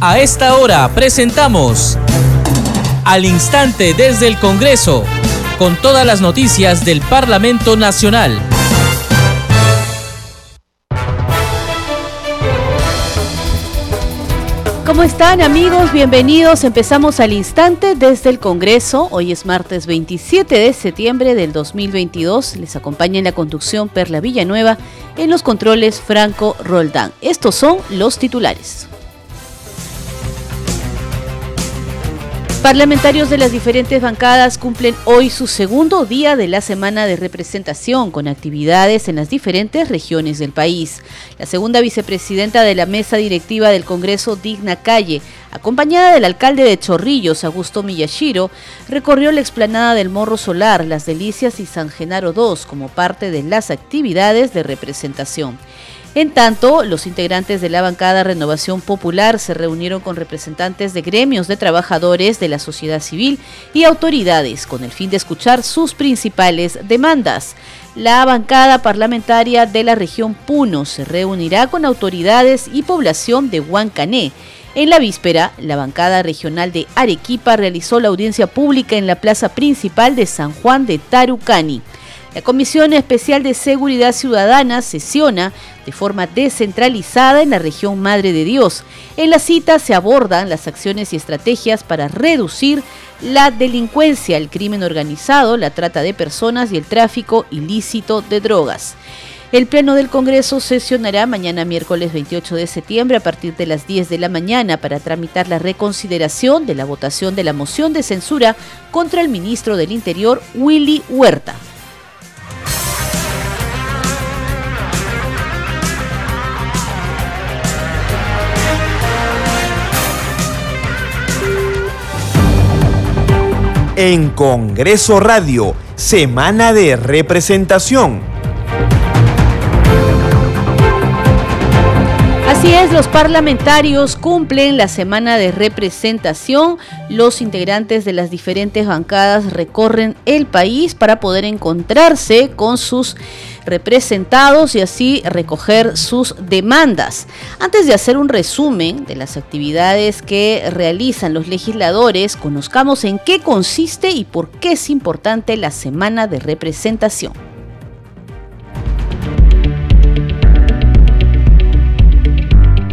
A esta hora presentamos Al Instante desde el Congreso, con todas las noticias del Parlamento Nacional. ¿Cómo están amigos? Bienvenidos. Empezamos al instante desde el Congreso. Hoy es martes 27 de septiembre del 2022. Les acompaña en la conducción Perla Villanueva, en los controles Franco Roldán. Estos son los titulares. Parlamentarios de las diferentes bancadas cumplen hoy su segundo día de la semana de representación con actividades en las diferentes regiones del país. La segunda vicepresidenta de la mesa directiva del Congreso, Digna Calle, acompañada del alcalde de Chorrillos, Augusto Miyashiro, recorrió la explanada del Morro Solar, Las Delicias y San Genaro II como parte de las actividades de representación. En tanto, los integrantes de la bancada Renovación Popular se reunieron con representantes de gremios de trabajadores de la sociedad civil y autoridades con el fin de escuchar sus principales demandas. La bancada parlamentaria de la región Puno se reunirá con autoridades y población de Huancané. En la víspera, la bancada regional de Arequipa realizó la audiencia pública en la plaza principal de San Juan de Tarucani. La Comisión Especial de Seguridad Ciudadana sesiona de forma descentralizada en la región Madre de Dios. En la cita se abordan las acciones y estrategias para reducir la delincuencia, el crimen organizado, la trata de personas y el tráfico ilícito de drogas. El Pleno del Congreso sesionará mañana miércoles 28 de septiembre a partir de las 10 de la mañana para tramitar la reconsideración de la votación de la moción de censura contra el ministro del Interior, Willy Huerta. En Congreso Radio, Semana de Representación. Así es, los parlamentarios cumplen la semana de representación. Los integrantes de las diferentes bancadas recorren el país para poder encontrarse con sus representados y así recoger sus demandas. Antes de hacer un resumen de las actividades que realizan los legisladores, conozcamos en qué consiste y por qué es importante la semana de representación.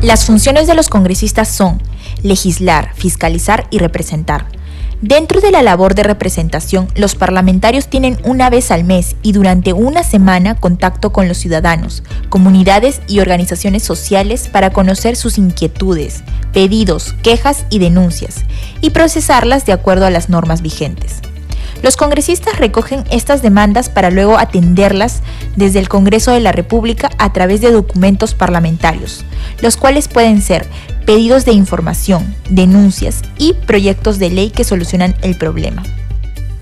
Las funciones de los congresistas son legislar, fiscalizar y representar Dentro de la labor de representación, los parlamentarios tienen una vez al mes y durante una semana contacto con los ciudadanos, comunidades y organizaciones sociales para conocer sus inquietudes, pedidos, quejas y denuncias, y procesarlas de acuerdo a las normas vigentes. Los congresistas recogen estas demandas para luego atenderlas desde el Congreso de la República a través de documentos parlamentarios, los cuales pueden ser pedidos de información, denuncias y proyectos de ley que solucionan el problema.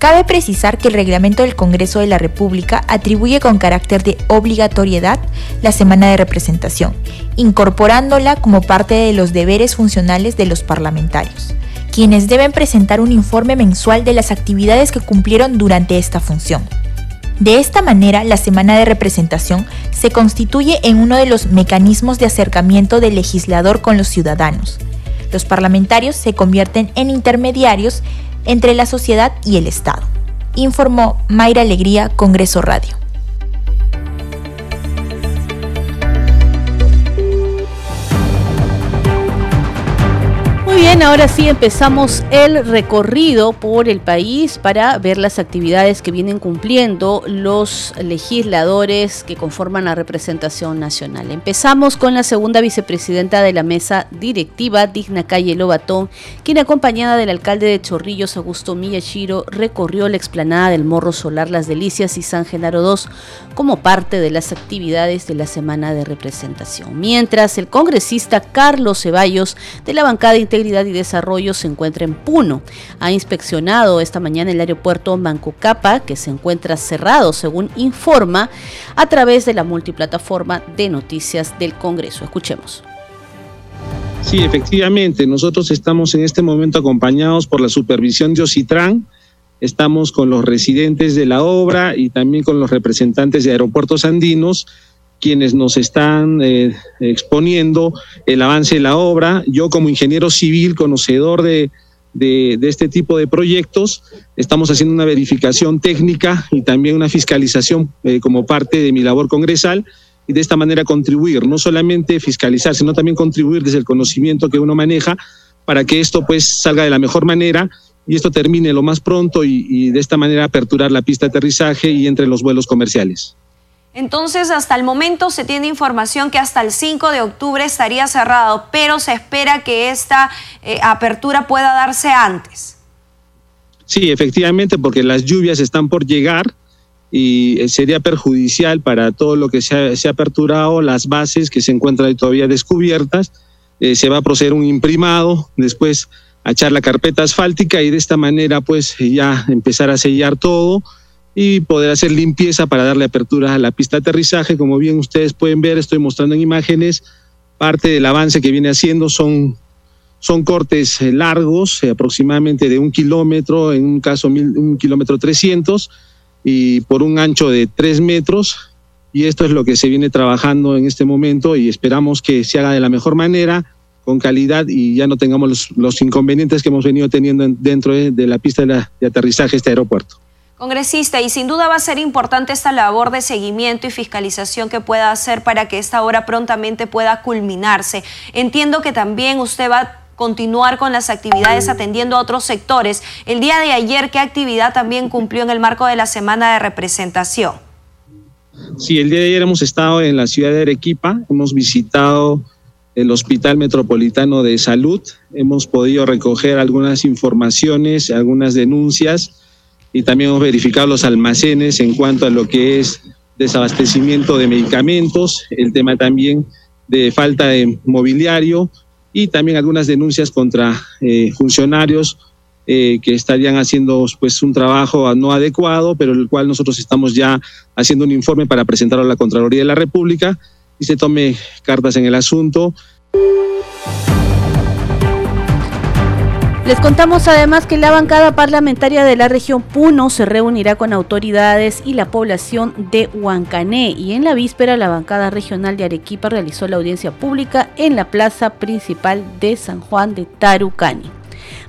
Cabe precisar que el reglamento del Congreso de la República atribuye con carácter de obligatoriedad la semana de representación, incorporándola como parte de los deberes funcionales de los parlamentarios, quienes deben presentar un informe mensual de las actividades que cumplieron durante esta función. De esta manera, la semana de representación se constituye en uno de los mecanismos de acercamiento del legislador con los ciudadanos. Los parlamentarios se convierten en intermediarios entre la sociedad y el Estado, informó Mayra Alegría, Congreso Radio. Bien, ahora sí empezamos el recorrido por el país para ver las actividades que vienen cumpliendo los legisladores que conforman la representación nacional. Empezamos con la segunda vicepresidenta de la mesa directiva, Digna Calle Lobatón, quien acompañada del alcalde de Chorrillos, Augusto Miyashiro, recorrió la explanada del Morro Solar Las Delicias y San Genaro II como parte de las actividades de la semana de representación. Mientras el congresista Carlos Ceballos de la bancada Integridad y Desarrollo se encuentra en Puno. Ha inspeccionado esta mañana el aeropuerto Mancucapa, que se encuentra cerrado, según informa, a través de la multiplataforma de noticias del Congreso. Escuchemos. Sí, efectivamente, nosotros estamos en este momento acompañados por la supervisión de Ocitran, estamos con los residentes de la obra y también con los representantes de aeropuertos andinos quienes nos están eh, exponiendo el avance de la obra. Yo como ingeniero civil, conocedor de, de, este tipo de proyectos, estamos haciendo una verificación técnica y también una fiscalización eh, como parte de mi labor congresal y de esta manera contribuir, no solamente fiscalizar, sino también contribuir desde el conocimiento que uno maneja para que esto pues salga de la mejor manera y esto termine lo más pronto y, y de esta manera aperturar la pista de aterrizaje y entre los vuelos comerciales. Entonces, hasta el momento se tiene información que hasta el 5 de octubre estaría cerrado, pero se espera que esta eh, apertura pueda darse antes. Sí, efectivamente, porque las lluvias están por llegar y eh, sería perjudicial para todo lo que se ha, aperturado, las bases que se encuentran todavía descubiertas. Eh, se va a proceder un imprimado, después a echar la carpeta asfáltica y de esta manera pues ya empezar a sellar todo y poder hacer limpieza para darle apertura a la pista de aterrizaje. Como bien ustedes pueden ver, estoy mostrando en imágenes parte del avance que viene haciendo. Son, son cortes eh, largos, eh, aproximadamente de un kilómetro, en un caso un kilómetro trescientos, y por un ancho de tres metros. Y esto es lo que se viene trabajando en este momento y esperamos que se haga de la mejor manera, con calidad y ya no tengamos los, inconvenientes que hemos venido teniendo dentro de, de la pista de, de aterrizaje de este aeropuerto. Congresista, y sin duda va a ser importante esta labor de seguimiento y fiscalización que pueda hacer para que esta obra prontamente pueda culminarse. Entiendo que también usted va a continuar con las actividades atendiendo a otros sectores. El día de ayer, ¿qué actividad también cumplió en el marco de la semana de representación? Sí, el día de ayer hemos estado en la ciudad de Arequipa, hemos visitado el Hospital Metropolitano de Salud, hemos podido recoger algunas informaciones, algunas denuncias y también hemos verificado los almacenes en cuanto a lo que es desabastecimiento de medicamentos, el tema también de falta de mobiliario y también algunas denuncias contra eh, funcionarios eh, que estarían haciendo pues un trabajo no adecuado, pero el cual nosotros estamos ya haciendo un informe para presentarlo a la Contraloría de la República y se tome cartas en el asunto. Les contamos además que la bancada parlamentaria de la región Puno se reunirá con autoridades y la población de Huancané y en la víspera la bancada regional de Arequipa realizó la audiencia pública en la plaza principal de San Juan de Tarucani.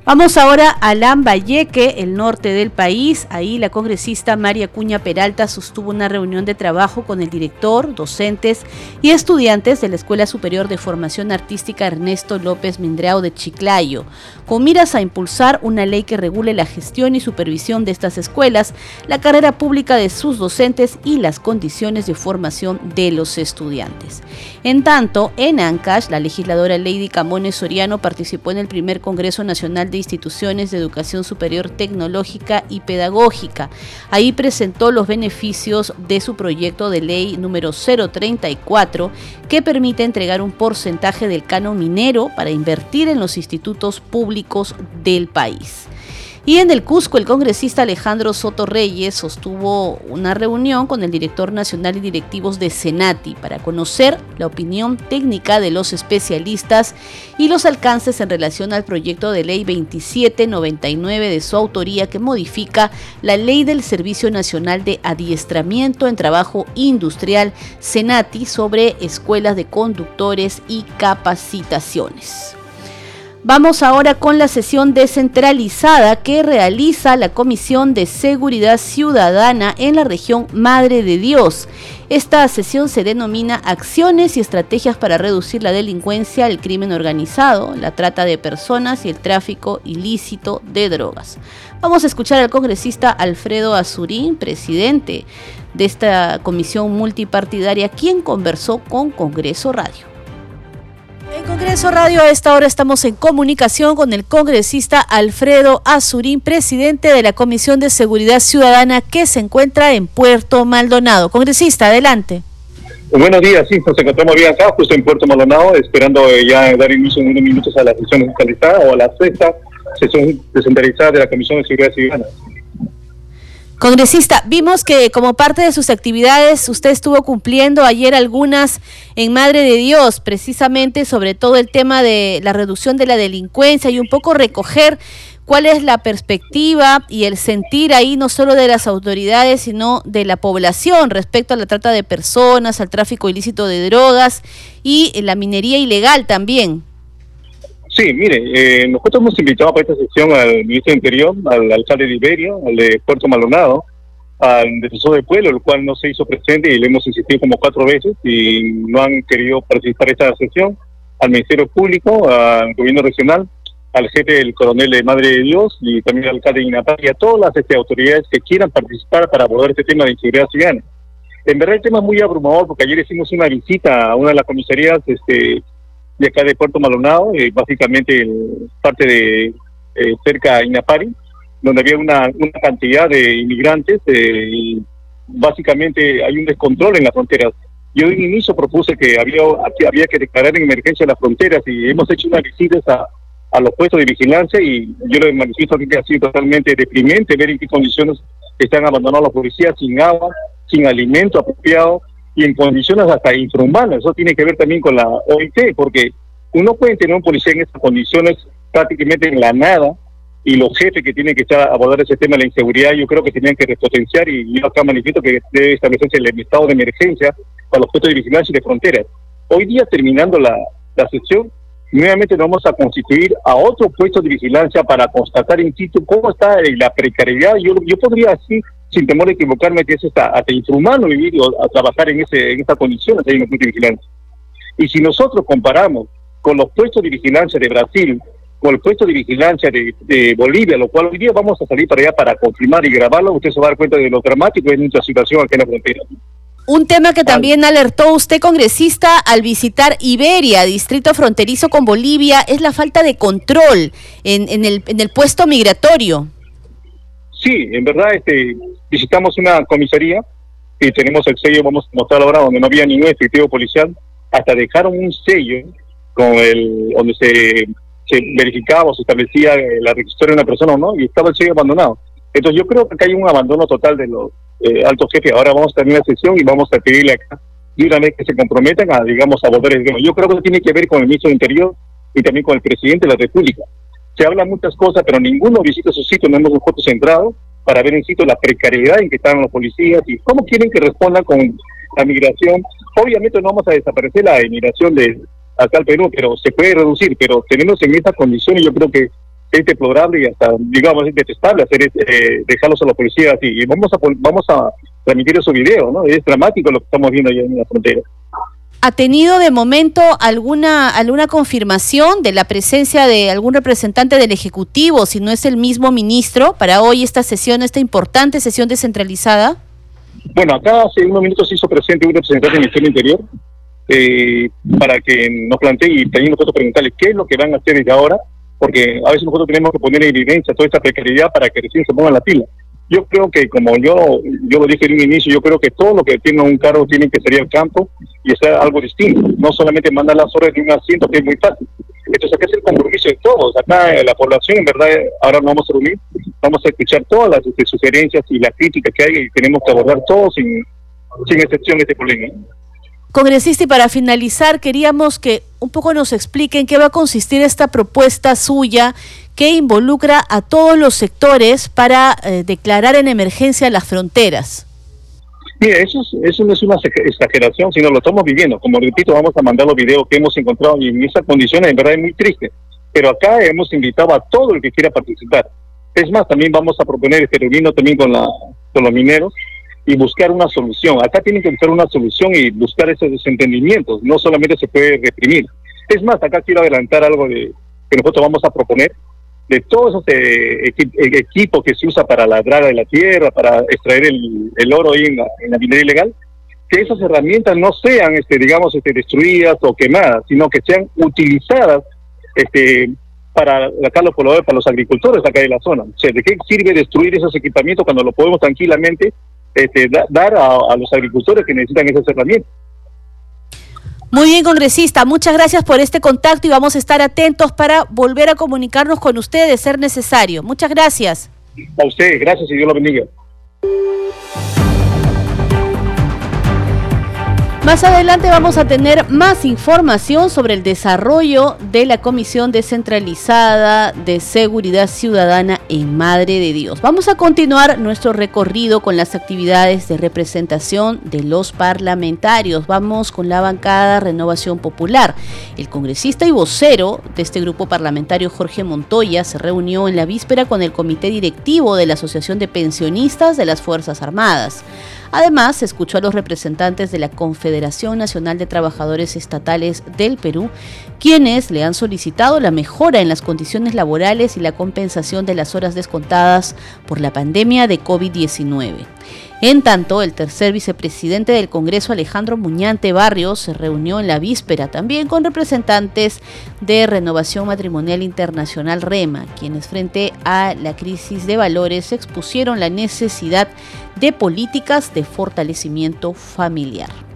Vamos ahora a Lambayeque, el norte del país. Ahí la congresista María Cuña Peralta sostuvo una reunión de trabajo con el director, docentes y estudiantes de la Escuela Superior de Formación Artística Ernesto López Mindreao de Chiclayo, con miras a impulsar una ley que regule la gestión y supervisión de estas escuelas, la carrera pública de sus docentes y las condiciones de formación de los estudiantes. En tanto, en Ancash, la legisladora Lady Camones Soriano participó en el primer Congreso Nacional de Instituciones de Educación Superior Tecnológica y Pedagógica. Ahí presentó los beneficios de su proyecto de ley número 034 que permite entregar un porcentaje del canon minero para invertir en los institutos públicos del país. Y en el Cusco, el congresista Alejandro Soto Reyes sostuvo una reunión con el director nacional y directivos de Senati para conocer la opinión técnica de los especialistas y los alcances en relación al proyecto de ley 2799 de su autoría que modifica la ley del Servicio Nacional de Adiestramiento en Trabajo Industrial Senati sobre escuelas de conductores y capacitaciones. Vamos ahora con la sesión descentralizada que realiza la Comisión de Seguridad Ciudadana en la región Madre de Dios. Esta sesión se denomina Acciones y Estrategias para reducir la delincuencia, el crimen organizado, la trata de personas y el tráfico ilícito de drogas. Vamos a escuchar al congresista Alfredo Azurín, presidente de esta comisión multipartidaria, quien conversó con Congreso Radio. Congreso Radio a esta hora estamos en comunicación con el congresista Alfredo Azurín, presidente de la Comisión de Seguridad Ciudadana que se encuentra en Puerto Maldonado. Congresista, adelante. Buenos días, sí, nos encontramos bien acá, justo en Puerto Maldonado, esperando ya dar inicio en unos minutos a la sesión descentralizada o a la sexta sesión descentralizada de la Comisión de Seguridad Ciudadana. Congresista, vimos que como parte de sus actividades usted estuvo cumpliendo ayer algunas en Madre de Dios, precisamente sobre todo el tema de la reducción de la delincuencia y un poco recoger ¿Cuál es la perspectiva y el sentir ahí no solo de las autoridades, sino de la población respecto a la trata de personas, al tráfico ilícito de drogas y la minería ilegal también? Sí, mire, eh, nosotros hemos invitado para esta sesión al ministro de Interior, al alcalde de Iberia, al de Puerto Maldonado, al defensor del pueblo, el cual no se hizo presente y le hemos insistido como cuatro veces y no han querido participar en esta sesión, al Ministerio Público, al gobierno regional, al jefe del coronel de Madre de Dios y también al alcalde de Inapar y a todas las este, autoridades que quieran participar para abordar este tema de inseguridad ciudadana. En verdad el tema es muy abrumador porque ayer hicimos una visita a una de las comisarías este, de acá de Puerto Malonado, eh, básicamente parte de eh, cerca de Inapari, donde había una, una cantidad de inmigrantes eh, y básicamente hay un descontrol en las fronteras. Yo en inicio propuse que había, había que declarar en emergencia las fronteras y hemos hecho una visita a, a los puestos de vigilancia y yo le manifiesto que ha sido totalmente deprimente ver en qué condiciones están abandonados los policías sin agua, sin alimento apropiado y en condiciones hasta infrahumanas. Eso tiene que ver también con la OIT, porque uno puede tener un policía en estas condiciones prácticamente en la nada, y los jefes que tienen que estar a abordar ese tema de la inseguridad, yo creo que tenían que repotenciar, y yo acá manifiesto que debe establecerse el estado de emergencia para los puestos de vigilancia y de fronteras. Hoy día, terminando la, la sesión, nuevamente nos vamos a constituir a otro puesto de vigilancia para constatar in situ cómo está la precariedad. Yo, yo podría así sin temor a equivocarme, que es hasta, hasta infrahumano vivir o a trabajar en, ese, en estas condiciones ahí en el punto de vigilancia. Y si nosotros comparamos con los puestos de vigilancia de Brasil, con el puesto de vigilancia de, Bolivia, lo cual hoy día vamos a salir para allá para confirmar y grabarlo, usted se va a dar cuenta de lo dramático de nuestra situación aquí en la frontera. Un tema que también alertó usted, congresista, al visitar Iberia, distrito fronterizo con Bolivia, es la falta de control en, en, el, en el puesto migratorio. Sí, en verdad, este, visitamos una comisaría y tenemos el sello, vamos a mostrar ahora, donde no había ningún efectivo policial, hasta dejaron un sello con el donde se, verificaba o se establecía la registración de una persona o no, y estaba el sello abandonado. Entonces yo creo que acá hay un abandono total de los eh, altos jefes. Ahora vamos a terminar la sesión y vamos a pedirle acá y una vez que se comprometan a, digamos, a volver el tema. Yo creo que eso tiene que ver con el ministro de Interior y también con el presidente de la República. Se habla muchas cosas, pero ninguno visita su sitio, no hemos un foto centrado para ver en sitio la precariedad en que están los policías y cómo quieren que respondan con la migración. Obviamente no vamos a desaparecer la inmigración de acá al Perú, pero se puede reducir, pero tenemos en estas condiciones yo creo que es deplorable y hasta, digamos, es detestable hacer eh, dejarlos a los policías y vamos a vamos a transmitir esos videos, ¿no? Es dramático lo que estamos viendo allá en la frontera. ¿Ha tenido de momento alguna, alguna confirmación de la presencia de algún representante del Ejecutivo, si no es el mismo ministro, para hoy esta sesión, esta importante sesión descentralizada? Bueno, acá hace unos minutos se hizo presente un representante del Ministerio Interior eh, para que nos plantee y también nosotros preguntarle qué es lo que van a hacer desde ahora, porque a veces nosotros tenemos que poner en evidencia toda esta precariedad para que recién se pongan la pila. Yo creo que, como yo, yo lo dije en un inicio, yo creo que todo lo que tiene un cargo tiene que salir al campo y hacer algo distinto. No solamente mandar las horas de un asiento, que es muy fácil. Entonces, acá es el compromiso de todos. Acá la población, en verdad, ahora nos vamos a reunir, vamos a escuchar todas las este, sugerencias y las críticas que hay y tenemos que abordar todos sin, sin excepción este problema. Congresista, y para finalizar, queríamos que un poco nos expliquen qué va a consistir esta propuesta suya que involucra a todos los sectores para eh, declarar en emergencia las fronteras. Mira, eso, eso no es una exageración, sino lo estamos viviendo. Como repito, vamos a mandar los videos que hemos encontrado y en esas condiciones en verdad es muy triste. Pero acá hemos invitado a todo el que quiera participar. Es más, también vamos a proponer este reuniendo también con, la, con los mineros y buscar una solución. Acá tienen que buscar una solución y buscar esos desentendimientos. No solamente se puede reprimir. Es más, acá quiero adelantar algo de que nosotros vamos a proponer de todos esos eh, eh, equipos que se usa para la draga de la tierra, para extraer el, oro ahí en la, minería ilegal, que esas herramientas no sean, este, digamos, este, destruidas o quemadas, sino que sean utilizadas este, para acá los para los agricultores acá de la zona. O sea, ¿de qué sirve destruir esos equipamientos cuando lo podemos tranquilamente este, dar a los agricultores que necesitan esas herramientas? Muy bien, congresista, muchas gracias por este contacto y vamos a estar atentos para volver a comunicarnos con usted de ser necesario. Muchas gracias. A usted, gracias y Dios lo bendiga. Más adelante vamos a tener más información sobre el desarrollo de la Comisión Descentralizada de Seguridad Ciudadana en Madre de Dios. Vamos a continuar nuestro recorrido con las actividades de representación de los parlamentarios. Vamos con la bancada Renovación Popular. El congresista y vocero de este grupo parlamentario, Jorge Montoya, se reunió en la víspera con el comité directivo de la Asociación de Pensionistas de las Fuerzas Armadas. Además, escuchó a los representantes de la Confederación Nacional de Trabajadores Estatales del Perú, quienes le han solicitado la mejora en las condiciones laborales y la compensación de las horas descontadas por la pandemia de COVID-19. En tanto, el tercer vicepresidente del Congreso, Alejandro Muñante Barrios, se reunió en la víspera también con representantes de Renovación Matrimonial Internacional REMA, quienes frente a la crisis de valores expusieron la necesidad de políticas de fortalecimiento familiar.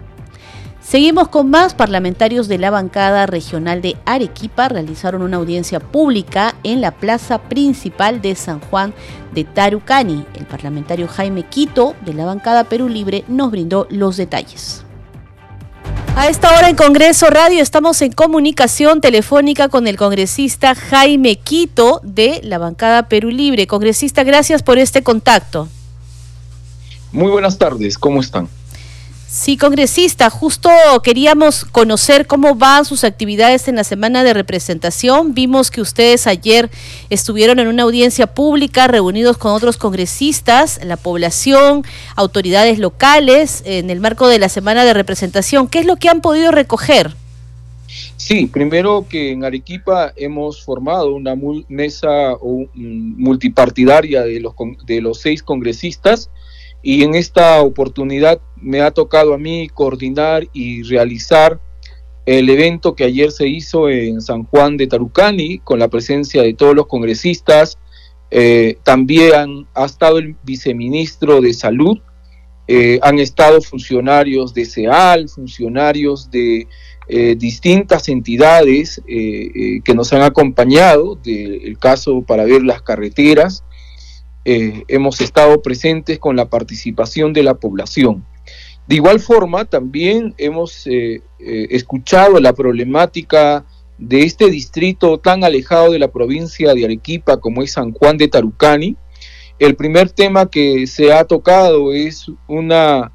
Seguimos con más parlamentarios de la bancada regional de Arequipa realizaron una audiencia pública en la plaza principal de San Juan de Tarucani. El parlamentario Jaime Quito de la bancada Perú Libre nos brindó los detalles. A esta hora en Congreso Radio estamos en comunicación telefónica con el congresista Jaime Quito de la bancada Perú Libre. Congresista, gracias por este contacto. Muy buenas tardes, ¿cómo están? Sí, congresista, justo queríamos conocer cómo van sus actividades en la semana de representación. Vimos que ustedes ayer estuvieron en una audiencia pública reunidos con otros congresistas, la población, autoridades locales, en el marco de la semana de representación. ¿Qué es lo que han podido recoger? Sí, primero que en Arequipa hemos formado una mesa multipartidaria de los, de los seis congresistas y en esta oportunidad me ha tocado a mí coordinar y realizar el evento que ayer se hizo en San Juan de Tarucani con la presencia de todos los congresistas. Eh, también ha estado el viceministro de Salud, eh, han estado funcionarios de SEAL, funcionarios de eh, distintas entidades que nos han acompañado, del caso para ver las carreteras, eh, hemos estado presentes con la participación de la población. De igual forma, también hemos eh, eh, escuchado la problemática de este distrito tan alejado de la provincia de Arequipa como es San Juan de Tarucani. El primer tema que se ha tocado es una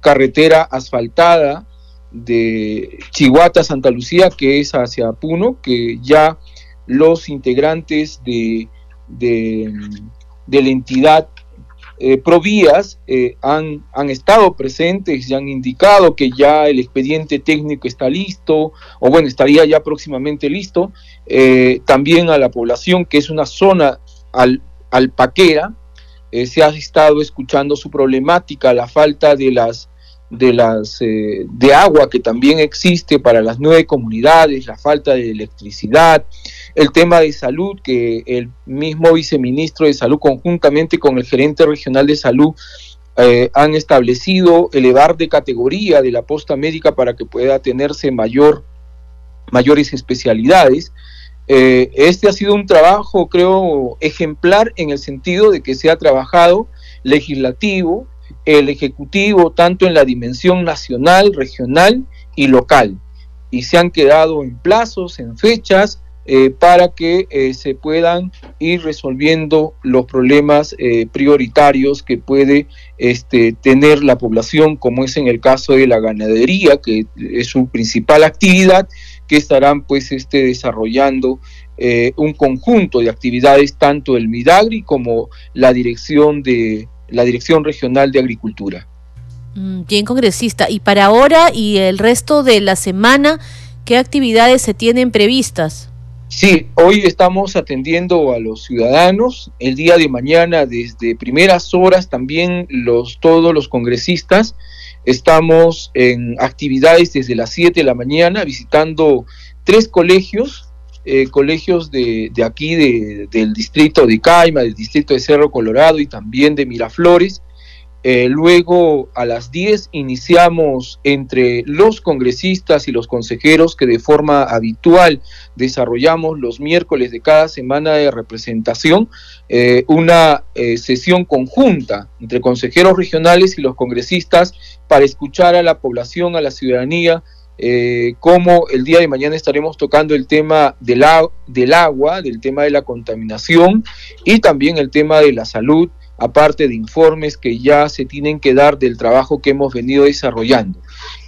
carretera asfaltada de Chihuahua Santa Lucía, que es hacia Puno, que ya los integrantes de de la entidad eh, Provías eh, han, han, estado presentes y han indicado que ya el expediente técnico está listo, o bueno, estaría ya próximamente listo. Eh, también a la población, que es una zona al, alpaquera, se ha estado escuchando su problemática, la falta de las de las de agua que también existe para las nueve comunidades, la falta de electricidad, el tema de salud, que el mismo viceministro de salud conjuntamente con el gerente regional de salud eh, han establecido elevar de categoría de la posta médica para que pueda tenerse mayor, mayores especialidades. Eh, este ha sido un trabajo, creo, ejemplar en el sentido de que se ha trabajado legislativo, el ejecutivo, tanto en la dimensión nacional, regional y local. Y se han quedado en plazos, en fechas, eh, para que eh, se puedan ir resolviendo los problemas eh, prioritarios que puede este, tener la población, como es en el caso de la ganadería, que es su principal actividad, que estarán pues este, desarrollando un conjunto de actividades, tanto el Midagri como la dirección de la Dirección Regional de Agricultura. Mm, bien, congresista. Y para ahora y el resto de la semana, ¿qué actividades se tienen previstas? Sí, hoy estamos atendiendo a los ciudadanos. El día de mañana, desde primeras horas, también los, todos los congresistas estamos en actividades desde las 7 de la mañana visitando tres colegios, eh, colegios de, aquí del distrito de Caima, del distrito de Cerro Colorado y también de Miraflores. Eh, luego a las 10 iniciamos entre los congresistas y los consejeros que de forma habitual desarrollamos los miércoles de cada semana de representación eh, una eh, sesión conjunta entre consejeros regionales y los congresistas para escuchar a la población, a la ciudadanía, como el día de mañana estaremos tocando el tema del agua, del tema de la contaminación y también el tema de la salud aparte de informes que ya se tienen que dar del trabajo que hemos venido desarrollando.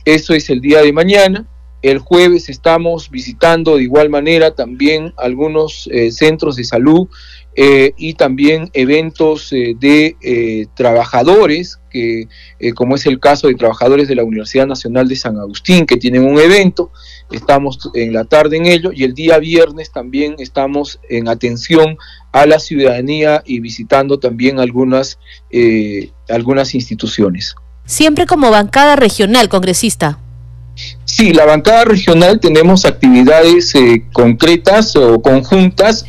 Eso es el día de mañana. El jueves estamos visitando de igual manera también algunos eh, centros de salud eh, y también eventos eh, de trabajadores, que, como es el caso de trabajadores de la Universidad Nacional de San Agustín, que tienen un evento. Estamos en la tarde en ello y el día viernes también estamos en atención a la ciudadanía y visitando también algunas, eh, algunas instituciones. Siempre como bancada regional, congresista. Sí, la bancada regional tenemos actividades eh, concretas o conjuntas,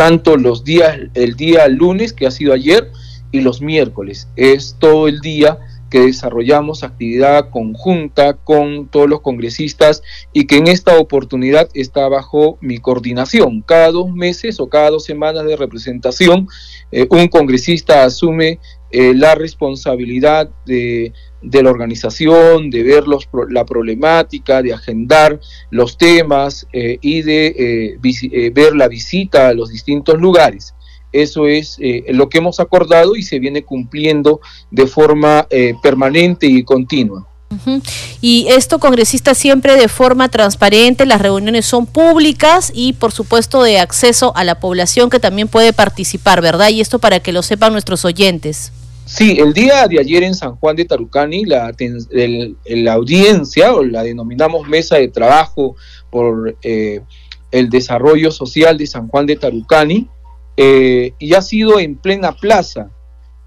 tanto los días, el día lunes, que ha sido ayer, y los miércoles. Es todo el día que desarrollamos actividad conjunta con todos los congresistas y que en esta oportunidad está bajo mi coordinación. Cada dos meses o cada dos semanas de representación, eh, un congresista asume eh, la responsabilidad de, la organización, de ver los, la problemática, de agendar los temas eh, y de ver la visita a los distintos lugares. Eso es eh, lo que hemos acordado y se viene cumpliendo de forma eh, permanente y continua. Y esto, congresista, siempre de forma transparente, las reuniones son públicas y, por supuesto, de acceso a la población que también puede participar, ¿verdad? Y esto para que lo sepan nuestros oyentes. Sí, el día de ayer en San Juan de Tarucani, la, audiencia, o la denominamos mesa de trabajo por eh, el desarrollo social de San Juan de Tarucani, eh, y ha sido en plena plaza.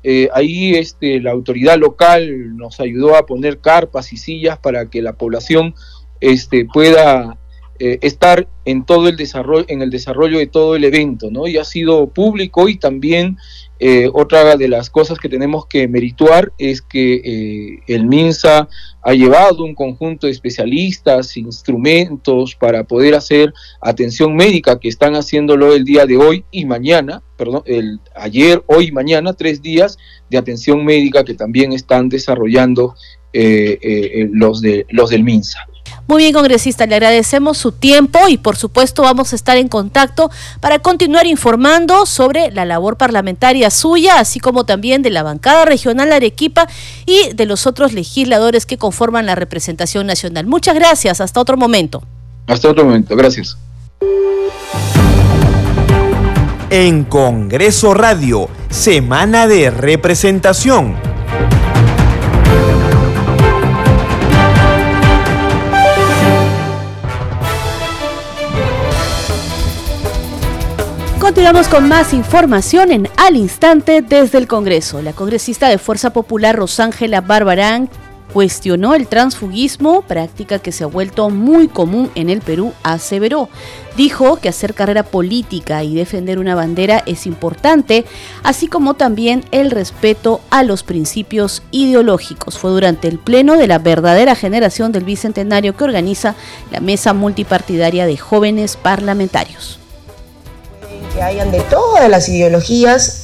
Eh, ahí este, la autoridad local nos ayudó a poner carpas y sillas para que la población este, pueda eh, estar en todo el desarrollo, en el desarrollo de todo el evento, ¿no? Y ha sido público y también eh, otra de las cosas que tenemos que merituar es que eh, el MINSA ha llevado un conjunto de especialistas, instrumentos para poder hacer atención médica que están haciéndolo el día de hoy y mañana, perdón, el ayer, hoy y mañana, tres días de atención médica que también están desarrollando los, de, los del MINSA. Muy bien, congresista, le agradecemos su tiempo y por supuesto vamos a estar en contacto para continuar informando sobre la labor parlamentaria suya, así como también de la bancada regional Arequipa y de los otros legisladores que conforman la representación nacional. Muchas gracias, hasta otro momento. Hasta otro momento, gracias. En Congreso Radio, Semana de Representación. Continuamos con más información en Al Instante desde el Congreso. La congresista de Fuerza Popular Rosángela Barbarán cuestionó el transfugismo, práctica que se ha vuelto muy común en el Perú, aseveró. Dijo que hacer carrera política y defender una bandera es importante, así como también el respeto a los principios ideológicos. Fue durante el pleno de la verdadera generación del Bicentenario que organiza la Mesa Multipartidaria de Jóvenes Parlamentarios que hayan de todas las ideologías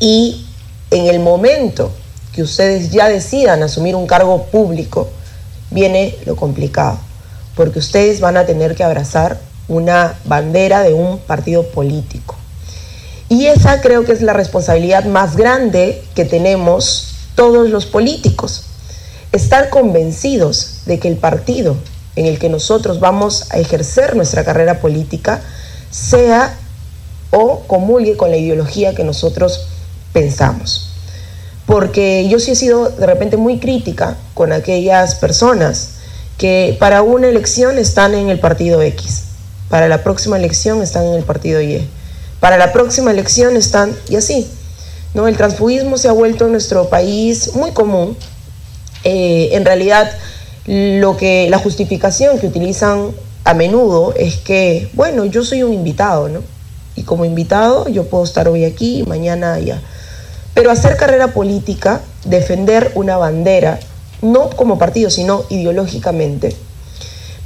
y en el momento que ustedes ya decidan asumir un cargo público, viene lo complicado, porque ustedes van a tener que abrazar una bandera de un partido político. Y esa creo que es la responsabilidad más grande que tenemos todos los políticos. Estar convencidos de que el partido en el que nosotros vamos a ejercer nuestra carrera política sea o comulgue con la ideología que nosotros pensamos. Porque yo sí he sido de repente muy crítica con aquellas personas que para una elección están en el partido X, para la próxima elección están en el partido Y, para la próxima elección están y así. ¿no? El transfugismo se ha vuelto en nuestro país muy común. Eh, en realidad, lo que, la justificación que utilizan a menudo es que, bueno, yo soy un invitado, ¿no? Y como invitado yo puedo estar hoy aquí y mañana allá. Pero hacer carrera política, defender una bandera, no como partido, sino ideológicamente,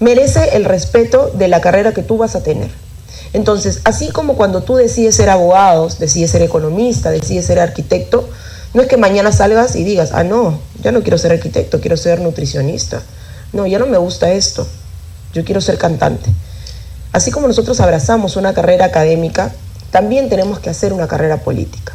merece el respeto de la carrera que tú vas a tener. Entonces, así como cuando tú decides ser abogado, decides ser economista, decides ser arquitecto, no es que mañana salgas y digas, ah, no, ya no quiero ser arquitecto, quiero ser nutricionista. No, ya no me gusta esto, yo quiero ser cantante. Así como nosotros abrazamos una carrera académica, también tenemos que hacer una carrera política.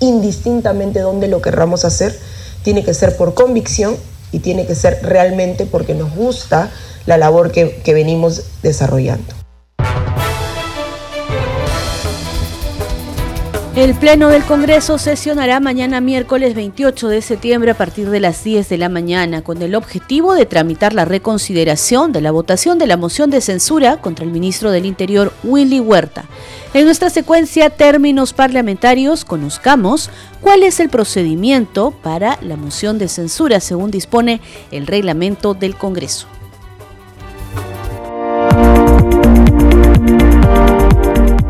Indistintamente donde lo querramos hacer, tiene que ser por convicción y tiene que ser realmente porque nos gusta la labor que, que venimos desarrollando. El Pleno del Congreso sesionará mañana miércoles 28 de septiembre a partir de las 10 de la mañana con el objetivo de tramitar la reconsideración de la votación de la moción de censura contra el ministro del Interior Willy Huerta. En nuestra secuencia Términos Parlamentarios conozcamos cuál es el procedimiento para la moción de censura según dispone el reglamento del Congreso.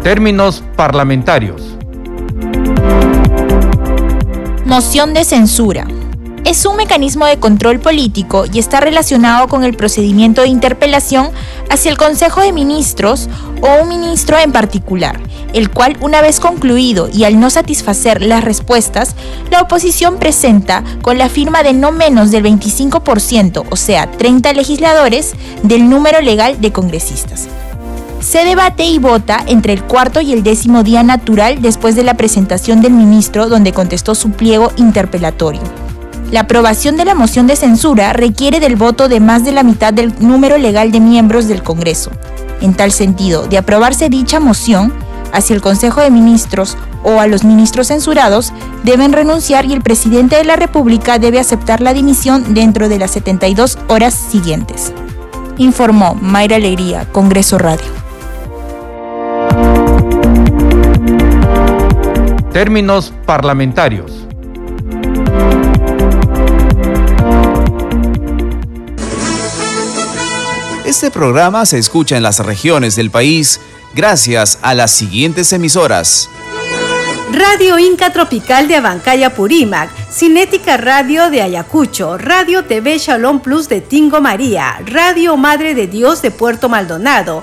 Términos parlamentarios. Moción de censura. Es un mecanismo de control político y está relacionado con el procedimiento de interpelación hacia el Consejo de Ministros o un ministro en particular, el cual una vez concluido y al no satisfacer las respuestas, la oposición presenta con la firma de no menos del 25%, o sea, 30 legisladores, del número legal de congresistas. Se debate y vota entre el cuarto y el décimo día natural después de la presentación del ministro donde contestó su pliego interpelatorio. La aprobación de la moción de censura requiere del voto de más de la mitad del número legal de miembros del Congreso. En tal sentido, de aprobarse dicha moción, hacia el Consejo de Ministros o a los ministros censurados deben renunciar y el presidente de la República debe aceptar la dimisión dentro de las 72 horas siguientes. Informó Mayra Alegría, Congreso Radio. Términos parlamentarios. Este programa se escucha en las regiones del país gracias a las siguientes emisoras. Radio Inca Tropical de Abancaya Purímac, Cinética Radio de Ayacucho, Radio TV Shalom Plus de Tingo María, Radio Madre de Dios de Puerto Maldonado,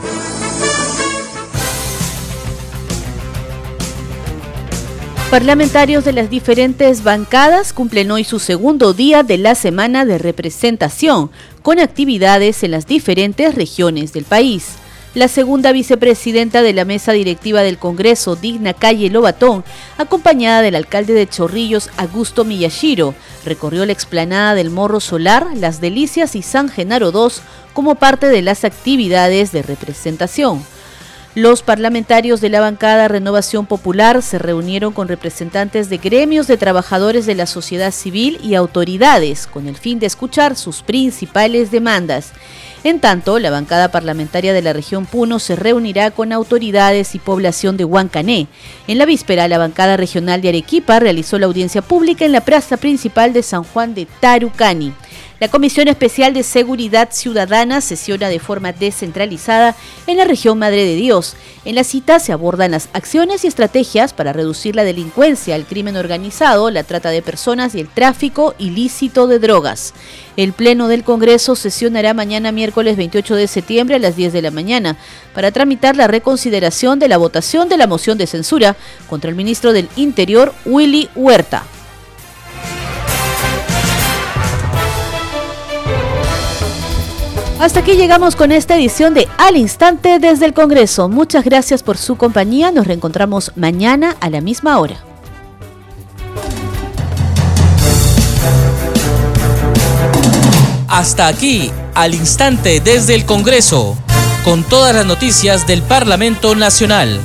Parlamentarios de las diferentes bancadas cumplen hoy su segundo día de la semana de representación, con actividades en las diferentes regiones del país. La segunda vicepresidenta de la mesa directiva del Congreso, Digna Calle Lobatón, acompañada del alcalde de Chorrillos, Augusto Miyashiro, recorrió la explanada del Morro Solar, Las Delicias y San Genaro II como parte de las actividades de representación. Los parlamentarios de la bancada Renovación Popular se reunieron con representantes de gremios de trabajadores de la sociedad civil y autoridades con el fin de escuchar sus principales demandas. En tanto, la bancada parlamentaria de la región Puno se reunirá con autoridades y población de Huancané. En la víspera, la bancada regional de Arequipa realizó la audiencia pública en la plaza principal de San Juan de Tarucani. La Comisión Especial de Seguridad Ciudadana sesiona de forma descentralizada en la región Madre de Dios. En la cita se abordan las acciones y estrategias para reducir la delincuencia, el crimen organizado, la trata de personas y el tráfico ilícito de drogas. El Pleno del Congreso sesionará mañana miércoles 28 de septiembre a las 10 de la mañana para tramitar la reconsideración de la votación de la moción de censura contra el ministro del Interior, Willy Huerta. Hasta aquí llegamos con esta edición de Al Instante desde el Congreso. Muchas gracias por su compañía. Nos reencontramos mañana a la misma hora. Hasta aquí, Al Instante desde el Congreso, con todas las noticias del Parlamento Nacional.